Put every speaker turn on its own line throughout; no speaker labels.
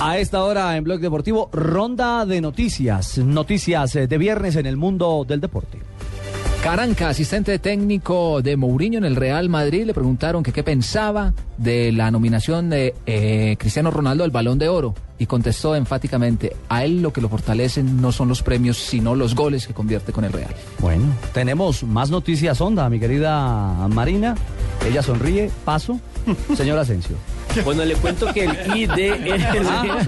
A esta hora en Blog Deportivo, ronda de noticias. Noticias eh, de viernes en el mundo del deporte.
Caranca, asistente técnico de Mourinho en el Real Madrid, le preguntaron que qué pensaba de la nominación de eh, Cristiano Ronaldo al Balón de Oro y contestó enfáticamente, a él lo que lo fortalecen no son los premios, sino los goles que convierte con el Real.
Bueno, tenemos más noticias onda, mi querida Marina. Ella sonríe, paso. Señor Asensio.
Bueno, le cuento que el ID
Ah.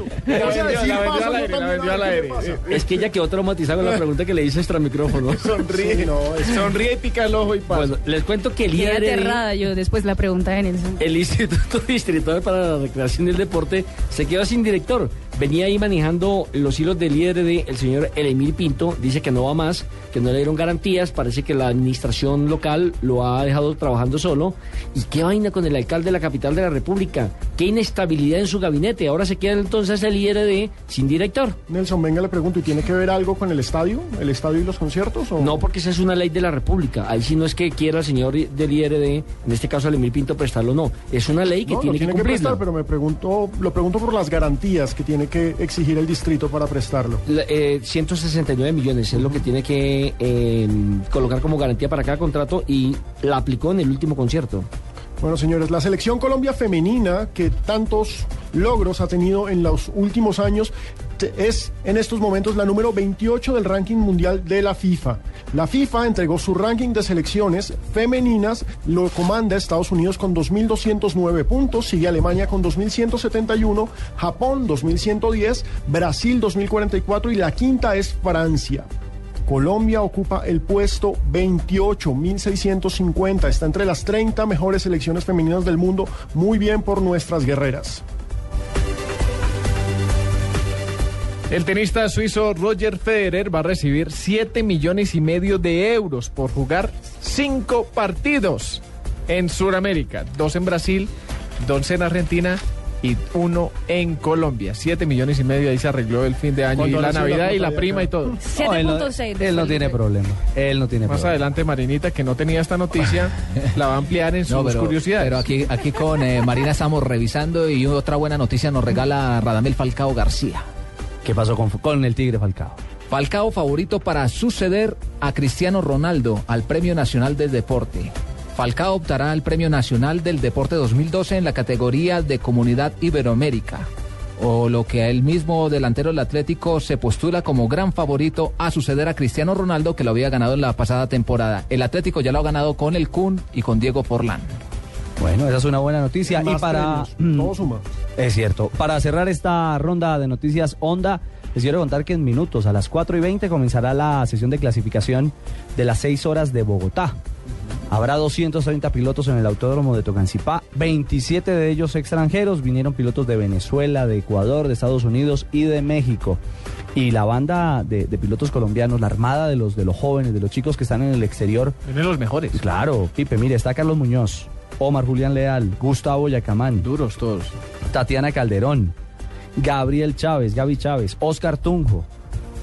es que ella quedó traumatizada con la pregunta que le hice extra micrófono.
Sonríe, sonríe y pica el ojo y pasa.
Bueno, les cuento que el IRD,
aterrada yo después de la pregunta de Nelson.
el Instituto Distrital para la Recreación del Deporte, se quedó sin director. Venía ahí manejando los hilos del IRD, el señor Elemir Pinto, dice que no va más, que no le dieron garantías, parece que la administración local lo ha dejado trabajando solo. ¿Y qué vaina con el alcalde de la capital de la República? ¿Qué inestabilidad en su gabinete? Ahora se queda entonces el IRD sin director.
Nelson, venga, le pregunto, ¿y tiene que ver algo con el estadio? ¿El estadio y los conciertos? O...
No, porque esa es una ley de la República. Ahí sí no es que quiera el señor del IRD, en este caso Elemir Pinto, prestarlo, no. Es una ley que
No,
tiene
lo
que
tiene que
cumplirlo.
prestar, pero me pregunto, lo pregunto por las garantías que tiene que exigir el distrito para prestarlo.
La- eh, 169 millones es lo que tiene que eh, colocar como garantía para cada contrato y la aplicó en el último concierto.
Bueno, señores, la selección Colombia femenina, que tantos logros ha tenido en los últimos años, es en estos momentos la número 28 del ranking mundial de la FIFA. La FIFA entregó su ranking de selecciones femeninas, lo comanda Estados Unidos con 2.209 puntos, sigue Alemania con 2.171, Japón 2.110, Brasil 2.044 y la quinta es Francia. Colombia ocupa el puesto 28, 1650. Está entre las 30 mejores selecciones femeninas del mundo. Muy bien por nuestras guerreras.
El tenista suizo Roger Federer va a recibir 7 millones y medio de euros por jugar 5 partidos en Sudamérica, dos en Brasil, dos en Argentina y uno en Colombia. 7 millones y medio, ahí se arregló el fin de año y
¿Cuánto
la Navidad y la prima
acá?
y todo.
No, él no-
7.6.
Él no tiene problema. Él no tiene
Más
problema.
adelante Marinita, que no tenía esta noticia, la va a ampliar en sus
No, pero,
curiosidades.
pero aquí, aquí con eh, Marina estamos revisando y otra buena noticia nos regala Radamel Falcao García.
¿Qué pasó con, con el Tigre Falcao?
Falcao favorito para suceder a Cristiano Ronaldo al Premio Nacional del Deporte. Falcao optará al Premio Nacional del Deporte 2012 en la categoría de Comunidad Iberoamérica, o lo que a él mismo delantero del Atlético se postula como gran favorito a suceder a Cristiano Ronaldo que lo había ganado en la pasada temporada. El Atlético ya lo ha ganado con el Kun y con Diego Forlán.
Bueno, esa es una buena noticia. Y para.
premios, todo suma.
Es cierto. Para cerrar esta ronda de noticias Onda, les quiero contar que en minutos, a las 4 y 20, comenzará la sesión de clasificación de las 6 horas de Bogotá. Habrá 230 pilotos en el autódromo de Tocancipá, 27 de ellos extranjeros. Vinieron pilotos de Venezuela, de Ecuador, de Estados Unidos y de México. Y la banda de, de pilotos colombianos, la armada de los, de los jóvenes, de los chicos que están en el exterior,
Tiene los mejores.
Claro, Pipe, mire, está Carlos Muñoz, Omar Julián Leal, Gustavo Yacamán,
Duros todos.
Tatiana Calderón, Gabriel Chávez, Gaby Chávez, Oscar Tunjo,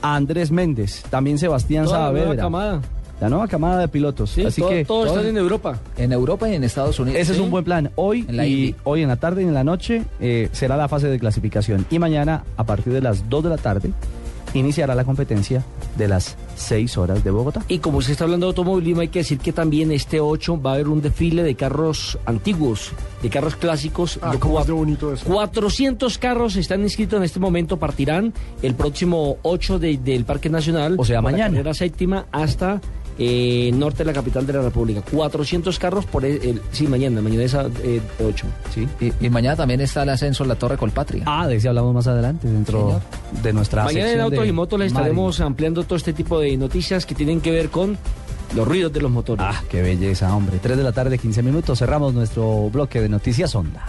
Andrés Méndez, también Sebastián
Toda la nueva
Saavedra.
camada.
La nueva camada de pilotos.
Sí,
Así
todo-
que
todos
todo-
están en Europa.
En Europa y en Estados Unidos.
ese es un buen plan. Hoy,
En la
y, hoy en la tarde y en la noche eh, será la fase de clasificación. Y mañana, a partir de las 2 de la tarde, iniciará la competencia de las 6 horas de Bogotá.
Y como usted está hablando de automovilismo, hay que decir que también este 8 va a haber un desfile de carros antiguos, de carros clásicos.
Ah,
de
cómo es de bonito eso.
400 carros están inscritos en este momento, partirán el próximo 8 de- del Parque Nacional.
O sea, mañana.
La séptima hasta eh, norte de la capital de la República. 400 carros por el, el- sí, mañana, mañana es a, eh, 8.
¿sí?
Y, y mañana también está el ascenso en la Torre Colpatria.
Ah, de ese hablamos más adelante, dentro
Señor.
de nuestra
Mañana en Autos
de
y Motos les estaremos ampliando todo este tipo de noticias que tienen que ver con los ruidos de los motores.
Ah, qué belleza, hombre. 3 de la tarde, 15 minutos. Cerramos nuestro bloque de Noticias Onda.